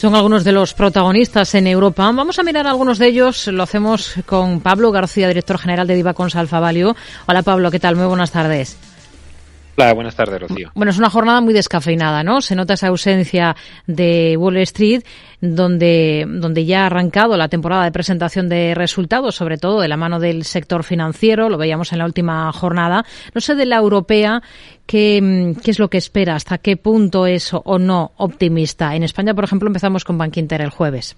Son algunos de los protagonistas en Europa. Vamos a mirar algunos de ellos. Lo hacemos con Pablo García, director general de Divacons Alfa Value. Hola Pablo, ¿qué tal? Muy buenas tardes. Buenas tardes, Rocío. Bueno, es una jornada muy descafeinada, ¿no? Se nota esa ausencia de Wall Street, donde, donde ya ha arrancado la temporada de presentación de resultados, sobre todo de la mano del sector financiero, lo veíamos en la última jornada. No sé de la europea, ¿qué, qué es lo que espera? ¿Hasta qué punto es o no optimista? En España, por ejemplo, empezamos con Bank Inter el jueves.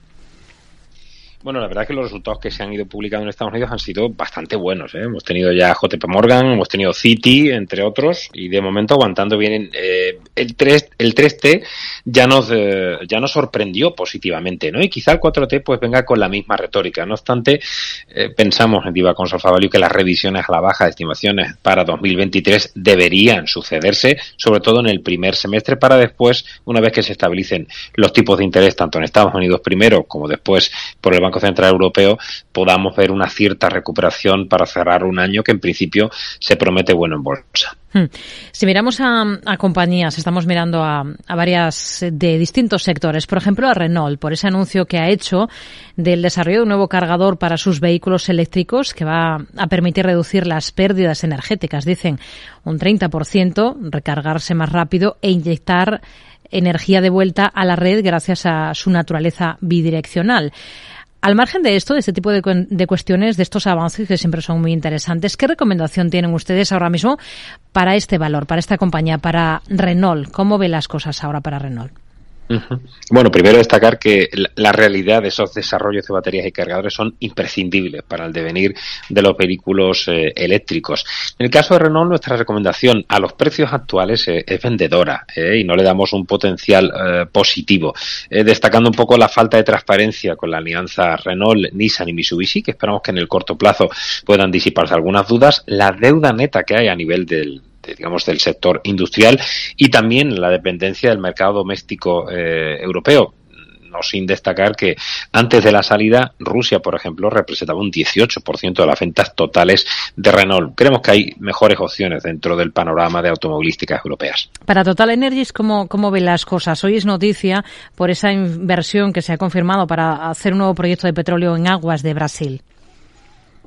Bueno, la verdad es que los resultados que se han ido publicando en Estados Unidos han sido bastante buenos. ¿eh? Hemos tenido ya JP Morgan, hemos tenido Citi, entre otros, y de momento aguantando bien. Eh, el, 3, el 3T ya nos, eh, ya nos sorprendió positivamente, ¿no? Y quizá el 4T pues venga con la misma retórica. No obstante, eh, pensamos en Diva Consolfa Value que las revisiones a la baja de estimaciones para 2023 deberían sucederse, sobre todo en el primer semestre, para después, una vez que se estabilicen los tipos de interés tanto en Estados Unidos primero como después por el Banco Central Europeo podamos ver una cierta recuperación para cerrar un año que en principio se promete bueno en bolsa. Hmm. Si miramos a, compañías, estamos mirando a, varias de distintos sectores. Por ejemplo, a Renault, por ese anuncio que ha hecho del desarrollo de un nuevo cargador para sus vehículos eléctricos que va a permitir reducir las pérdidas energéticas, dicen un 30%, recargarse más rápido e inyectar energía de vuelta a la red gracias a su naturaleza bidireccional. Al margen de esto, de este tipo de, cuestiones, de estos avances que siempre son muy interesantes, ¿qué recomendación tienen ustedes ahora mismo para este valor, para esta compañía, para Renault? ¿Cómo ve las cosas ahora para Renault? Bueno, primero destacar que la realidad de esos desarrollos de baterías y cargadores son imprescindibles para el devenir de los vehículos eh, eléctricos. En el caso de Renault, nuestra recomendación a los precios actuales eh, es vendedora eh, y no le damos un potencial positivo, destacando un poco la falta de transparencia con la alianza Renault, Nissan y Mitsubishi, que esperamos que en el corto plazo puedan disiparse algunas dudas, la deuda neta que hay a nivel del, digamos, del sector industrial y también la dependencia del mercado doméstico eh, europeo no sin destacar que antes de la salida Rusia, por ejemplo, representaba un 18% de las ventas totales de Renault. Creemos que hay mejores opciones dentro del panorama de automovilísticas europeas. Para Total Energies, ¿cómo, cómo ven las cosas? Hoy es noticia por esa inversión que se ha confirmado para hacer un nuevo proyecto de petróleo en aguas de Brasil.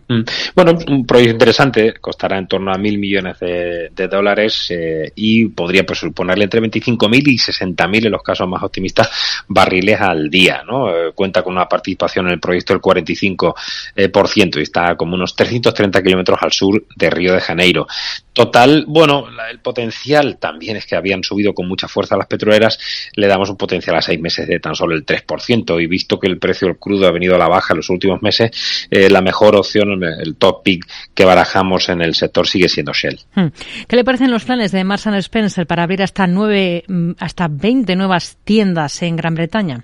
Mm. Bueno, un proyecto interesante, costará en torno a mil millones de, dólares eh, y podría pues, suponerle entre 25.000 y 60.000 en los casos más optimistas barriles al día. ¿no? Eh, cuenta con una participación en el proyecto del 45% eh, por ciento y está como unos 330 kilómetros al sur de Río de Janeiro. Total, bueno, el potencial también es que habían subido con mucha fuerza las petroleras, le damos un potencial a seis meses de tan solo el 3% y visto que el precio del crudo ha venido a la baja en los últimos meses, la mejor opción el top pick que barajamos en el sector sigue siendo Shell. Hmm. ¿Qué le parecen los planes de Marks Spencer para abrir hasta nueve, mm, hasta 20 nuevas tiendas en Gran Bretaña?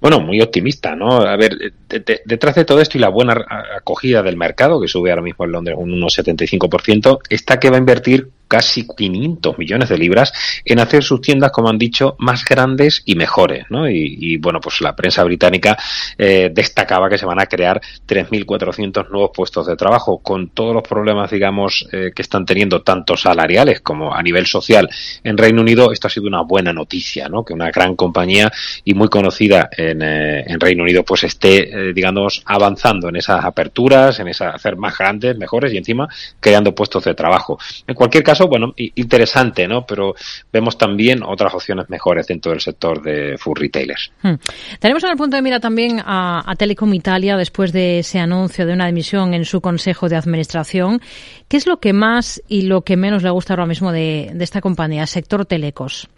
bueno, muy optimista, ¿no? A ver, detrás de todo esto y la buena acogida del mercado, que sube ahora mismo en Londres un 1,75%, está que va a invertir casi 500 millones de libras en hacer sus tiendas, como han dicho, más grandes y mejores, ¿no? Y, bueno, pues la prensa británica eh, destacaba que se van a crear 3.400 nuevos puestos de trabajo, con todos los problemas, digamos, eh, que están teniendo tanto salariales como a nivel social en Reino Unido. Esto ha sido una buena noticia, ¿no? Que una gran compañía y muy conocida en, eh, en Reino Unido, pues esté, digamos, avanzando en esas aperturas, en esa hacer más grandes, mejores y encima creando puestos de trabajo. En cualquier caso bueno, interesante, ¿no? Pero vemos también otras opciones mejores dentro del sector de food retailers. Hmm. Tenemos en el punto de mira también a, Telecom Italia después de ese anuncio de una dimisión en su consejo de administración. ¿Qué es lo que más y lo que menos le gusta ahora mismo de, de esta compañía, sector telecos?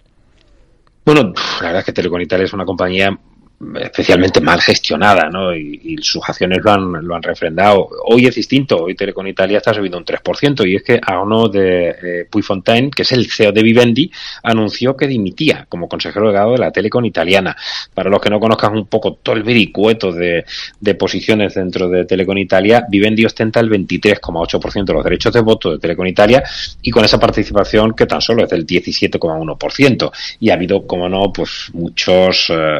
Bueno, la verdad es que Telecom Italia es una compañía especialmente mal gestionada, ¿no? Y, sus acciones lo han, lo han refrendado. Hoy es distinto, hoy Telecom Italia está subiendo un 3%, y es que a uno de eh, Puigfontaine, que es el CEO de Vivendi, anunció que dimitía como consejero delegado de la Telecom Italiana. Para los que no conozcan un poco todo el vericueto de, de posiciones dentro de Telecom Italia, Vivendi ostenta el 23,8% de los derechos de voto de Telecom Italia y con esa participación que tan solo es del 17,1%. Y ha habido, como no, pues muchos... Eh,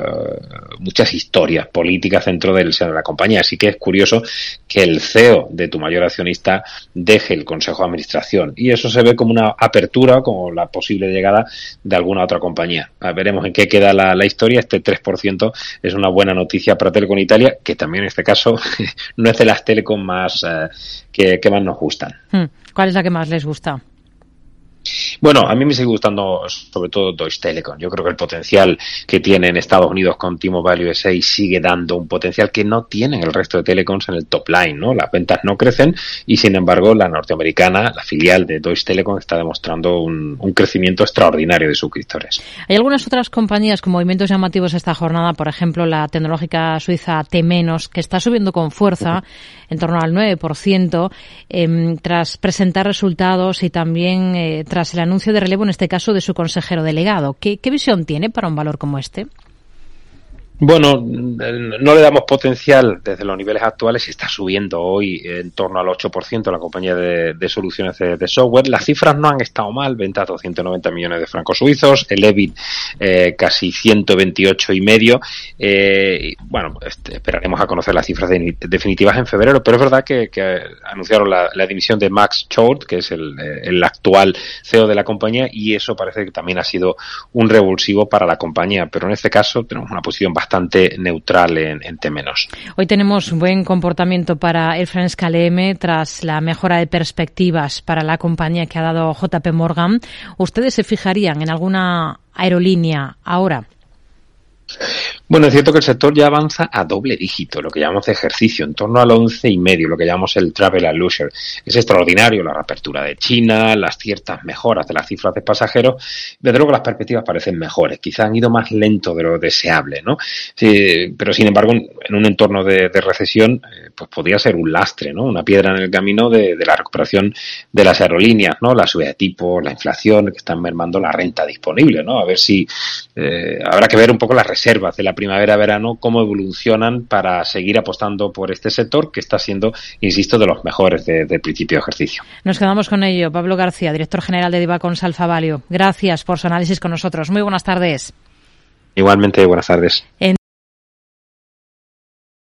muchas historias políticas dentro del seno de la compañía. Así que es curioso que el CEO de tu mayor accionista deje el consejo de administración. Y eso se ve como una apertura, como la posible llegada de alguna otra compañía. veremos en qué queda la, historia. Este 3% es una buena noticia para Telecom Italia, que también en este caso no es de las telecom más eh, que, que, más nos gustan. Hmm. ¿Cuál es la que más les gusta? Bueno, a mí me sigue gustando sobre todo Deutsche Telekom. Yo creo que el potencial que tiene en Estados Unidos con T-Mobile USA sigue dando un potencial que no tienen el resto de telecoms en el top line, ¿no? Las ventas no crecen y sin embargo la norteamericana, la filial de Deutsche Telekom está demostrando un, crecimiento extraordinario de suscriptores. Hay algunas otras compañías con movimientos llamativos esta jornada, por ejemplo la tecnológica suiza T- que está subiendo con fuerza en torno al 9% eh, tras presentar resultados y también eh, tras el anuncio de relevo, en este caso, de su consejero delegado. ¿Qué, qué visión tiene para un valor como este? Bueno, no le damos potencial desde los niveles actuales y está subiendo hoy en torno al 8% la compañía de, soluciones de, software. Las cifras no han estado mal, ventas 290 millones de francos suizos, el EBIT eh, casi 128 y medio. Eh, bueno, este, esperaremos a conocer las cifras definitivas en febrero, pero es verdad que, anunciaron la, dimisión de Max Chord, que es el, el actual CEO de la compañía, y eso parece que también ha sido un revulsivo para la compañía, pero en este caso tenemos una posición bastante bastante neutral en. Hoy tenemos buen comportamiento para Air France KLM tras la mejora de perspectivas para la compañía que ha dado JP Morgan. ¿Ustedes se fijarían en alguna aerolínea ahora? Bueno, es cierto que el sector ya avanza a doble dígito, lo que llamamos de ejercicio, en torno al once y medio, lo que llamamos el travel and leisure. Es extraordinario la reapertura de China, las ciertas mejoras de las cifras de pasajeros. Desde luego las perspectivas parecen mejores, quizá han ido más lento de lo deseable, ¿no? Pero sin embargo, en un entorno de, recesión, eh, pues podría ser un lastre, ¿no? Una piedra en el camino de, la recuperación de las aerolíneas, ¿no? La subida de tipo, la inflación, que están mermando la renta disponible, ¿no? A ver si eh, habrá que ver un poco las reservas de la primavera-verano, cómo evolucionan para seguir apostando por este sector que está siendo, insisto, de los mejores de, de principio de ejercicio. Nos quedamos con ello. Pablo García, director general de Divacons Alfa Valio. Gracias por su análisis con nosotros. Muy buenas tardes. Igualmente, buenas tardes. En